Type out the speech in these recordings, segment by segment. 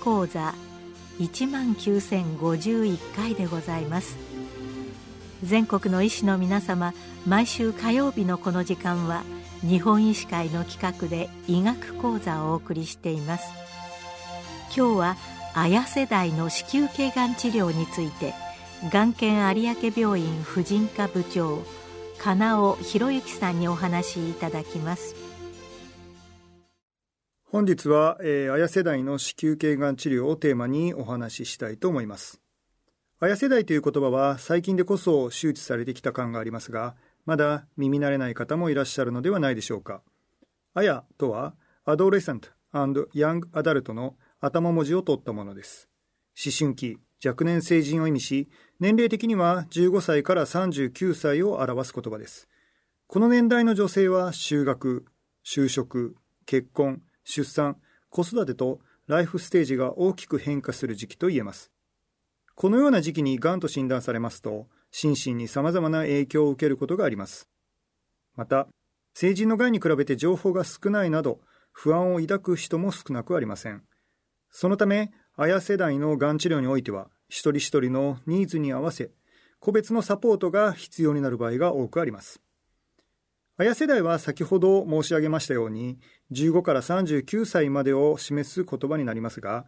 講座1万9051回でございます。全国の医師の皆様毎週火曜日のこの時間は日本医師会の企画で医学講座をお送りしています。今日は綾世代の子宮頸がん治療についてがん研有明病院婦人科部長金尾博之さんにお話しいただきます。本日は、えー、綾世代の子宮頸がん治療をテーマにお話ししたいと思います。綾世代という言葉は最近でこそ周知されてきた感がありますが、まだ耳慣れない方もいらっしゃるのではないでしょうか。綾とは、アドレセントヤングアダルトの頭文字を取ったものです。思春期、若年成人を意味し、年齢的には15歳から39歳を表す言葉です。この年代の女性は就学、就職、結婚、出産、子育てとライフステージが大きく変化する時期と言えます。このような時期にがんと診断されますと、心身に様々な影響を受けることがあります。また、成人のがんに比べて情報が少ないなど、不安を抱く人も少なくありません。そのため、綾世代のがん治療においては、一人一人のニーズに合わせ、個別のサポートが必要になる場合が多くあります。綾世代は先ほど申し上げましたように、15から39歳までを示す言葉になりますが、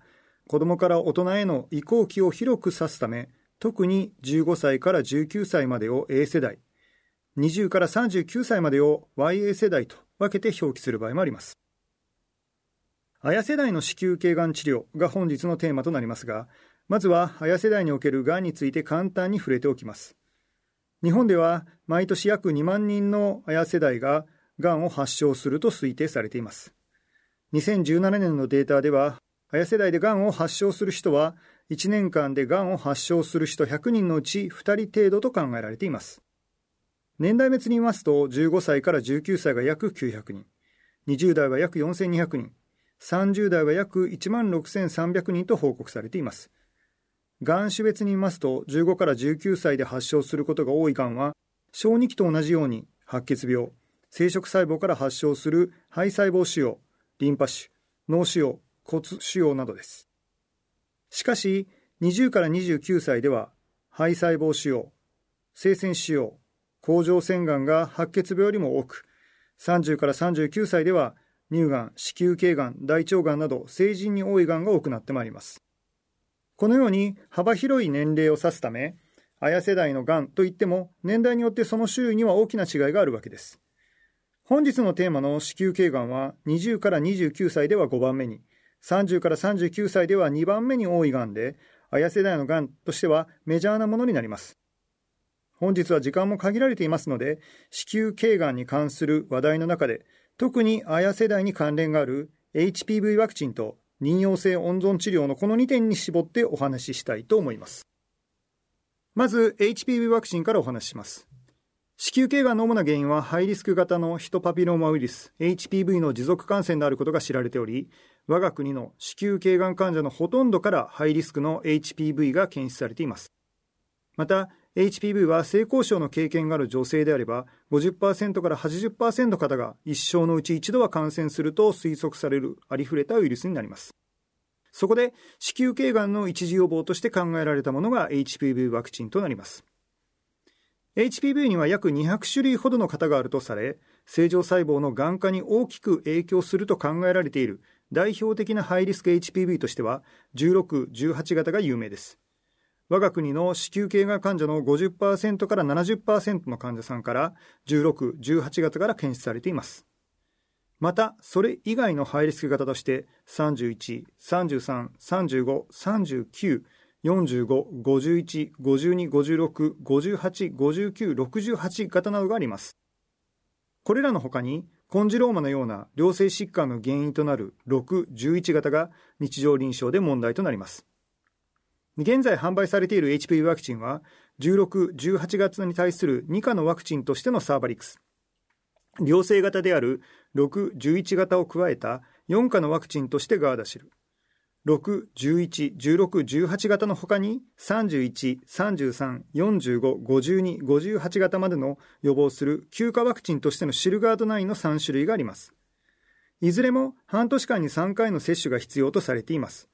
子供から大人への移行期を広く指すため、特に15歳から19歳までを A 世代、20から39歳までを YA 世代と分けて表記する場合もあります。綾世代の子宮頸がん治療が本日のテーマとなりますが、まずは綾世代におけるがんについて簡単に触れておきます。日本では毎年約2万人の綾世代ががんを発症すると推定されています。2017年のデータでは、綾世代でがんを発症する人は、1年間でがんを発症する人100人のうち2人程度と考えられています。年代別に言いますと、15歳から19歳が約900人、20代は約4200人、30代は約1万6300人と報告されています。がん種別に言いますと、15から19歳で発症することが多いがんは、小児期と同じように白血病、生殖細胞から発症する肺細胞腫瘍、リンパ腫、脳腫瘍、骨腫瘍などです。しかし、20から29歳では、肺細胞腫瘍、生鮮腫瘍、甲状腺がんが白血病よりも多く、30から39歳では、乳がん、子宮頸がん、大腸がんなど成人に多いがんが多くなってまいります。このように幅広い年齢を指すため、綾世代のがんといっても年代によってその種類には大きな違いがあるわけです。本日のテーマの子宮頸がんは20から29歳では5番目に、30から39歳では2番目に多いがんで、綾世代のがんとしてはメジャーなものになります。本日は時間も限られていますので、子宮頸がんに関する話題の中で、特に綾世代に関連がある HPV ワクチンと妊用性温存治療のこの2点に絞ってお話ししたいと思います。まず HPV ワクチンからお話しします。子宮頸がんの主な原因はハイリスク型のヒトパピローマウイルス HPV の持続感染であることが知られており、我が国の子宮頸がん患者のほとんどからハイリスクの HPV が検出されています。また、HPV は性交渉の経験がある女性であれば50%から80%方が一生のうち一度は感染すると推測されるありふれたウイルスになります。そこで子宮頸がんの一時予防として考えられたものが HPV ワクチンとなります。HPV には約200種類ほどの型があるとされ、正常細胞のがん化に大きく影響すると考えられている代表的なハイリスク HPV としては16、18型が有名です。我が国の子宮頸がん患者の50%から70%の患者さんから16、18型から検出されています。また、それ以外のハイリスク型として31、33、35、39、45、51、52、56、58、59、68型などがあります。これらの他に、コンジローマのような良性疾患の原因となる6、11型が日常臨床で問題となります。現在販売されている HPV ワクチンは、16、18月に対する2価のワクチンとしてのサーバリクス、良性型である6、11型を加えた4価のワクチンとしてガーダシル、6、11、16、18型の他に31、33、45、52、58型までの予防する9価ワクチンとしてのシルガード9の3種類があります。いずれも半年間に3回の接種が必要とされています。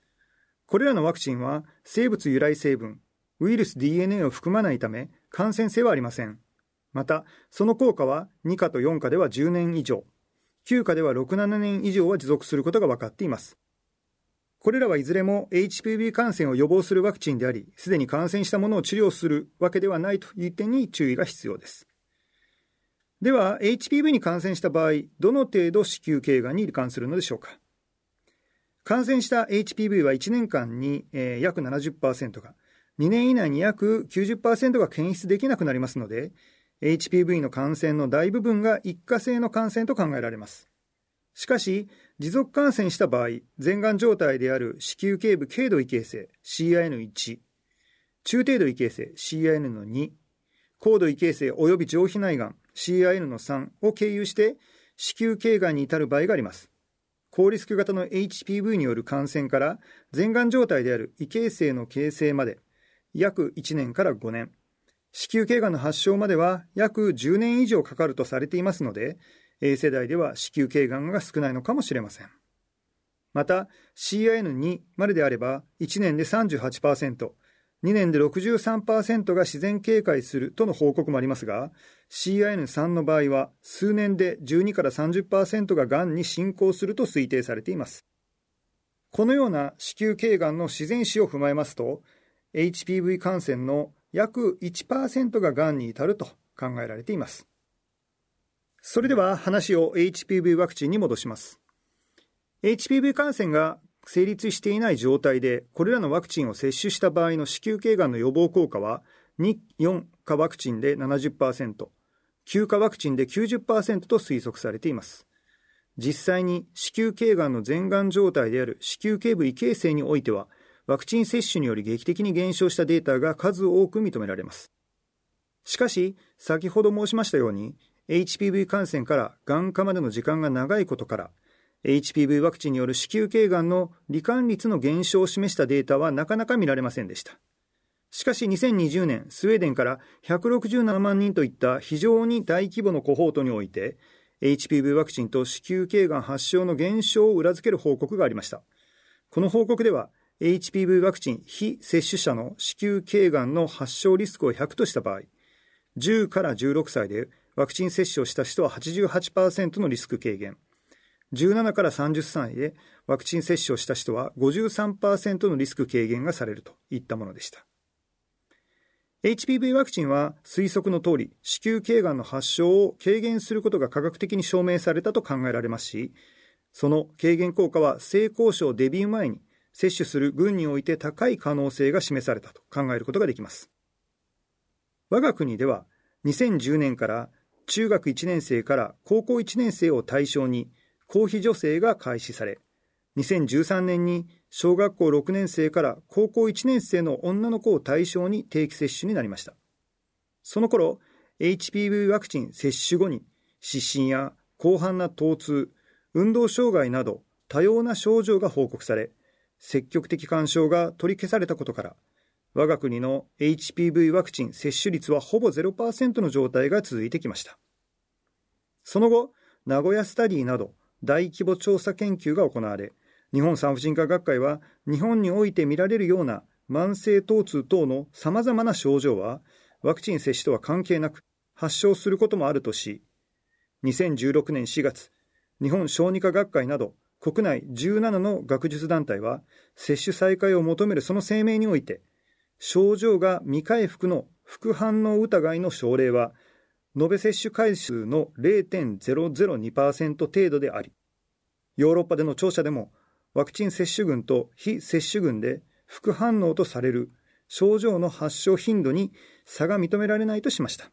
これらのワクチンは生物由来成分、ウイルス DNA を含まないため感染性はありません。また、その効果は2価と4価では10年以上、9価では6、7年以上は持続することが分かっています。これらはいずれも HPV 感染を予防するワクチンであり、すでに感染したものを治療するわけではないという点に注意が必要です。では、HPV に感染した場合、どの程度子宮頸がんに罹患するのでしょうか。感染した HPV は1年間に、えー、約70%が、2年以内に約90%が検出できなくなりますので、HPV の感染の大部分が一過性の感染と考えられます。しかし、持続感染した場合、前がん状態である子宮頸部軽度異形成 CIN1、中程度異形成 CIN2、高度異形成及び上皮内がん CIN3 を経由して子宮頸がんに至る場合があります。高リスク型の HPV による感染から前がん状態である異形成の形成まで約1年から5年、子宮頸がんの発症までは約10年以上かかるとされていますので、A 世代では子宮頸がんが少ないのかもしれません。また、CIN2 までであれば1年で38%、2年で63%が自然警戒するとの報告もありますが、CIN3 の場合は数年で12から30%ががんに進行すると推定されています。このような子宮頸がんの自然死を踏まえますと、HPV 感染の約1%ががんに至ると考えられています。それでは話を HPV ワクチンに戻します。HPV 感染が成立していない状態でこれらのワクチンを接種した場合の子宮頸がんの予防効果は2、4価ワクチンで70%、9価ワクチンで90%と推測されています。実際に子宮頸がんの前がん状態である子宮頸部異形成においてはワクチン接種により劇的に減少したデータが数多く認められます。しかし、先ほど申しましたように、HPV 感染からがん化までの時間が長いことから、HPV ワクチンによる子宮頸がんの罹患率の減少を示したデータはなかなか見られませんでした。しかし2020年、スウェーデンから167万人といった非常に大規模のコホートにおいて、HPV ワクチンと子宮頸がん発症の減少を裏付ける報告がありました。この報告では、HPV ワクチン非接種者の子宮頸がんの発症リスクを100とした場合、10から16歳でワクチン接種をした人は88%のリスク軽減、17から30歳でワクチン接種をした人は53%のリスク軽減がされるといったものでした。HPV ワクチンは推測の通り子宮頸がんの発症を軽減することが科学的に証明されたと考えられますし、その軽減効果は性交渉デビュー前に接種する群において高い可能性が示されたと考えることができます。我が国では2010年から中学1年生から高校1年生を対象に公費助成が開始され、2013年に小学校6年生から高校1年生の女の子を対象に定期接種になりました。その頃、HPV ワクチン接種後に湿疹や広範な疼痛、運動障害など多様な症状が報告され、積極的干渉が取り消されたことから、我が国の HPV ワクチン接種率はほぼ0%の状態が続いてきました。その後、名古屋スタディなど大規模調査研究が行われ、日本産婦人科学会は日本において見られるような慢性疼痛等の様々な症状はワクチン接種とは関係なく発症することもあるとし、2016年4月、日本小児科学会など国内17の学術団体は接種再開を求めるその声明において、症状が未回復の副反応疑いの症例は延べ接種回数の0.002%程度であり、ヨーロッパでの調査でも、ワクチン接種群と非接種群で副反応とされる症状の発症頻度に差が認められないとしました。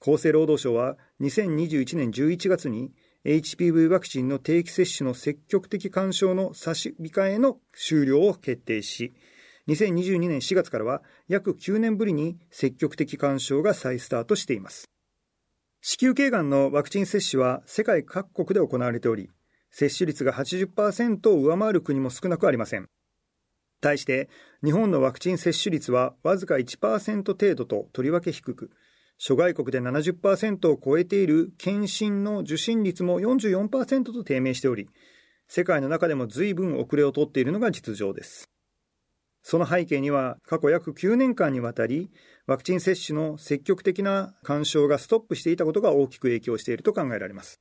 厚生労働省は2021年11月に HPV ワクチンの定期接種の積極的干渉の差し控えの終了を決定し、2022年4月からは約9年ぶりに積極的干渉が再スタートしています。子宮頸がんのワクチン接種は世界各国で行われており、接種率が80%を上回る国も少なくありません。対して、日本のワクチン接種率はわずか1%程度ととりわけ低く、諸外国で70%を超えている検診の受診率も44%と低迷しており、世界の中でも随分遅れをとっているのが実情です。その背景には過去約9年間にわたりワクチン接種の積極的な干渉がストップしていたことが大きく影響していると考えられます。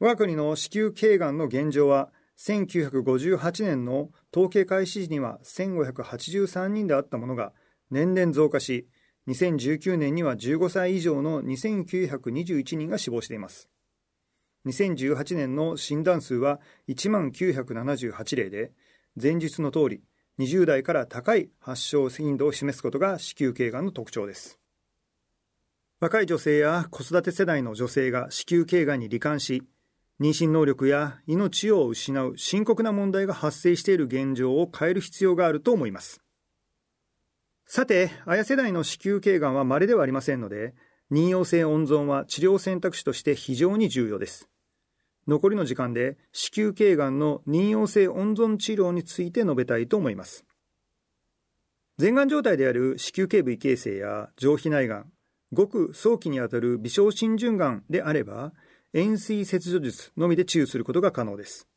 我が国の子宮頸がんの現状は1958年の統計開始時には1583人であったものが年々増加し2019年には15歳以上の2921人が死亡しています2018年の診断数は1万978例で前日の通り20代から高い発症頻度を示すことが子宮頸がんの特徴です。若い女性や子育て世代の女性が子宮頸がんに罹患し妊娠能力や命を失う深刻な問題が発生している現状を変える必要があると思います。さて綾世代の子宮頸がんは稀ではありませんので妊用性温存は治療選択肢として非常に重要です。残りの時間で子宮頸がんの妊用性温存治療について述べたいと思います。前がん状態である子宮頸部異形成や上皮内がん、ごく早期にあたる微小浸潤がんであれば、円錐切除術のみで治癒することが可能です。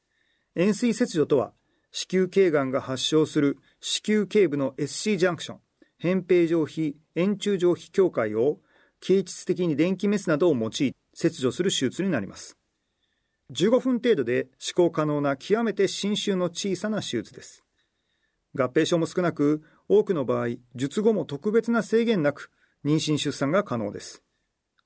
円錐切除とは、子宮頸がんが発症する子宮頸部の SC ジャンクション、扁平上皮、円柱上皮境界を形質的に電気メスなどを用い切除する手術になります。15分程度で施行可能な極めて新種の小さな手術です。合併症も少なく、多くの場合、術後も特別な制限なく、妊娠出産が可能です。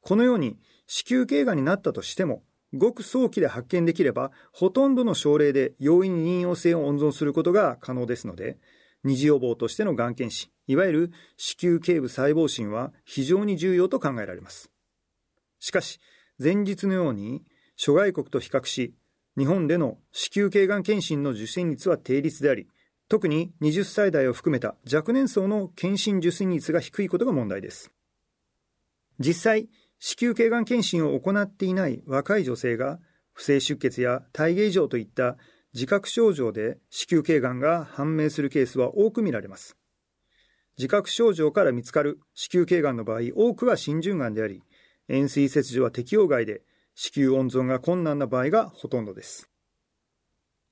このように、子宮頸がんになったとしても、ごく早期で発見できれば、ほとんどの症例で容易に妊用性を温存することが可能ですので、二次予防としてのがん検診、いわゆる子宮頸部細胞診は非常に重要と考えられます。しかし、前日のように諸外国と比較し、日本での子宮頸がん検診の受診率は低率であり、特に20歳代を含めた若年層の検診受診率が低いことが問題です。実際、子宮頸がん検診を行っていない若い女性が、不正出血や体芸異常といった自覚症状で子宮頸がんが判明するケースは多く見られます。自覚症状から見つかる子宮頸がんの場合、多くは浸潤がんであり、円錐切除は適用外で、子宮温存が困難な場合がほとんどです。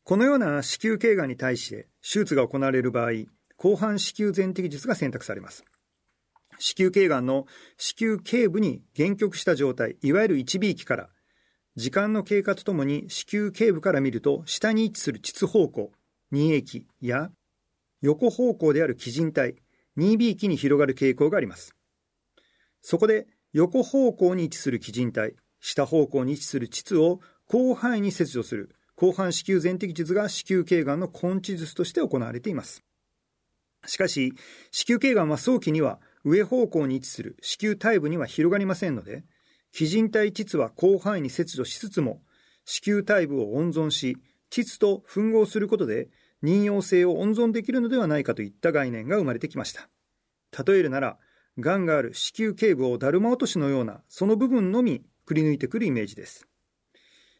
このような子宮頸がんに対して手術が行われる場合、後半子宮全摘術が選択されます。子宮頸がんの子宮頸部に限局した状態、いわゆる一尾域から、時間の経過とともに子宮頸部から見ると下に位置する膣方向、二液や横方向である基人体、二尾域に広がる傾向があります。そこで横方向に位置する基人体、下方向に位置する膣を広範囲に切除する広範子宮全摘術が子宮頸がんの根治術として行われています。しかし、子宮頸がんは早期には上方向に位置する子宮体部には広がりませんので、基人体膣は広範囲に切除しつつも、子宮体部を温存し、膣と吻合することで妊用性を温存できるのではないかといった概念が生まれてきました。例えるなら、がんがある子宮頸部をだるま落としのようなその部分のみくり抜いてくるイメージです。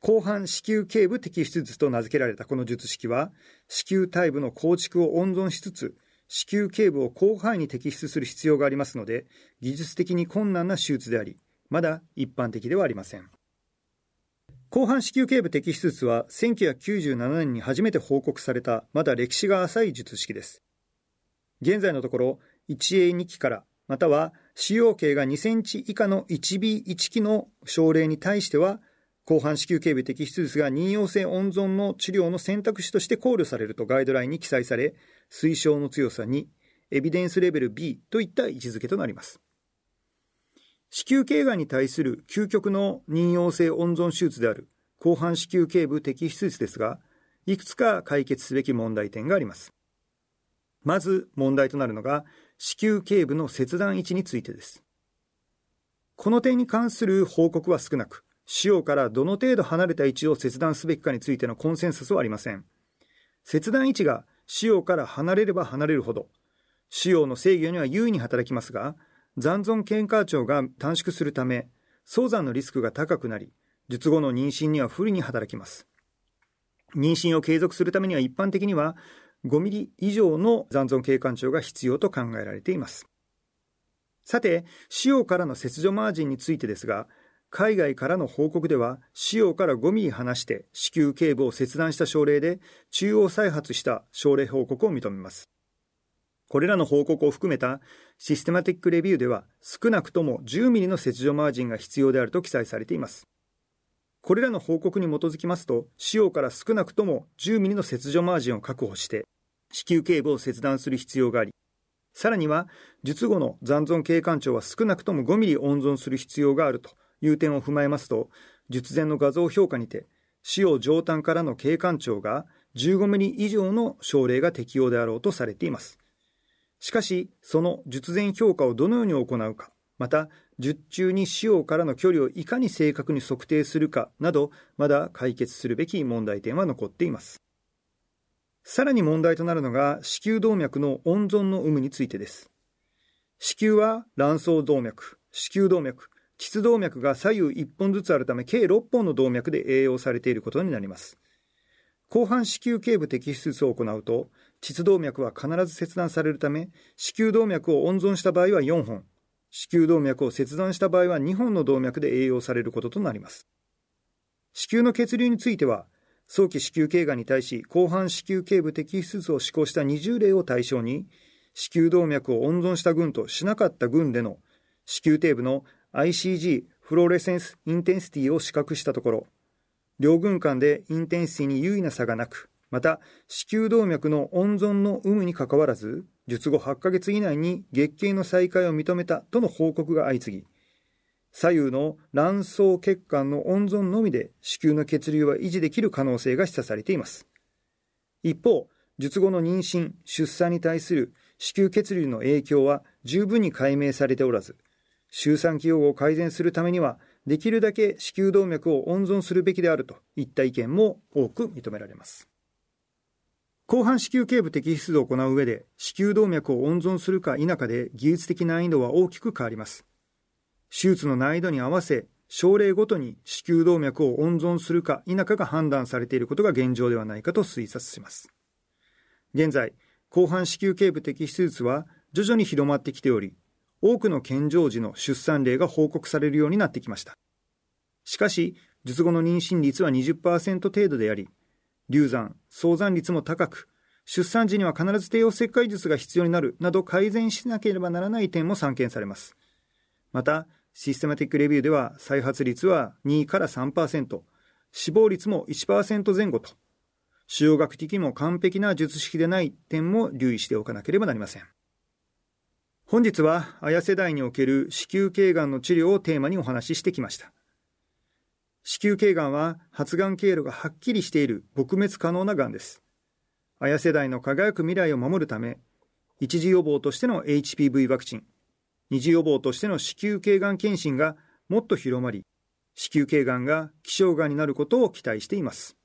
後半子宮頸部摘出術と名付けられたこの術式は、子宮体部の構築を温存しつつ、子宮頸部を広範囲に摘出する必要がありますので、技術的に困難な手術であり、まだ一般的ではありません。後半子宮頸部摘出術は1997年に初めて報告されたまだ歴史が浅い術式です。現在のところ 1A2 期からまたは使用径が2センチ以下の 1B1 期の症例に対しては、広範子宮頸部摘出術が妊用性温存の治療の選択肢として考慮されるとガイドラインに記載され、推奨の強さにエビデンスレベル B といった位置づけとなります。子宮頸がんに対する究極の妊用性温存手術である広範子宮頸部摘出術ですが、いくつか解決すべき問題点があります。まず問題となるのが、子宮頸部の切断位置についてです。この点に関する報告は少なく、使用からどの程度離れた位置を切断すべきかについてのコンセンサスはありません。切断位置が使用から離れれば離れるほど、使用の制御には優位に働きますが、残存経過長が短縮するため、早産のリスクが高くなり、術後の妊娠には不利に働きます。妊娠を継続するためには一般的には5ミリ以上の残存経管長が必要と考えられています。さて、使用からの切除マージンについてですが、海外からの報告では、使用から5ミリ離して子宮頸部を切断した症例で、中央再発した症例報告を認めます。これらの報告を含めたシステマティックレビューでは少なくとも10ミリの切除マージンが必要であると記載されています。これらの報告に基づきますと、使用から少なくとも10ミリの切除マージンを確保して、子宮頸部を切断する必要があり、さらには、術後の残存経管長は少なくとも5ミリ温存する必要があるという点を踏まえますと、術前の画像評価にて、使用上端からの経管長が15ミリ以上の症例が適用であろうとされています。しかし、その術前評価をどのように行うか、また、術中に使用からの距離をいかに正確に測定するかなど、まだ解決するべき問題点は残っています。さらに問題となるのが、子宮動脈の温存の有無についてです。子宮は卵巣動脈、子宮動脈、膣動脈が左右1本ずつあるため、計6本の動脈で栄養されていることになります。後半子宮頸部摘出術を行うと、膣動脈は必ず切断されるため、子宮動脈を温存した場合は4本、子宮動脈を切断した場合は2本の動脈で栄養されることとなります。子宮の血流については、早期子宮頸がんに対し、後半子宮頸部摘出術を施行した20例を対象に、子宮動脈を温存した群としなかった群での子宮底部の ICG フローレセンスインテンシティを比較したところ、両軍間でインテンシティに優位な差がなく、また、子宮動脈の温存の有無にかかわらず、術後8ヶ月以内に月経の再開を認めたとの報告が相次ぎ、左右の卵巣血管の温存のみで子宮の血流は維持できる可能性が示唆されています。一方、術後の妊娠、出産に対する子宮血流の影響は十分に解明されておらず、周産期予後を改善するためには、できるだけ子宮動脈を温存するべきであるといった意見も多く認められます。後半子宮頸部摘出を行う上で、子宮動脈を温存するか否かで技術的難易度は大きく変わります。手術の難易度に合わせ、症例ごとに子宮動脈を温存するか否かが判断されていることが現状ではないかと推察します。現在、後半子宮頸部摘出術は徐々に広まってきており、多くの健常時の出産例が報告されるようになってきました。しかし、術後の妊娠率は20%程度であり、流産、早産率も高く、出産時には必ず帝王切開術が必要になるなど改善しなければならない点も散見されます。また、システマティックレビューでは再発率は2から3%、死亡率も1%前後と、使用学的にも完璧な術式でない点も留意しておかなければなりません。本日は、綾世代における子宮頸がんの治療をテーマにお話ししてきました。子宮頸がんは発がん経路がはっきりしている撲滅可能ながんです。綾世代の輝く未来を守るため、一次予防としての HPV ワクチン、二次予防としての子宮頸がん検診がもっと広まり、子宮頸がんが希少がんになることを期待しています。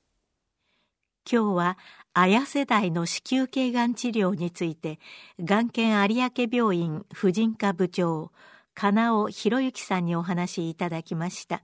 今日は綾世代の子宮頸がん治療について、がん研有明病院婦人科部長、金尾博之さんにお話しいただきました。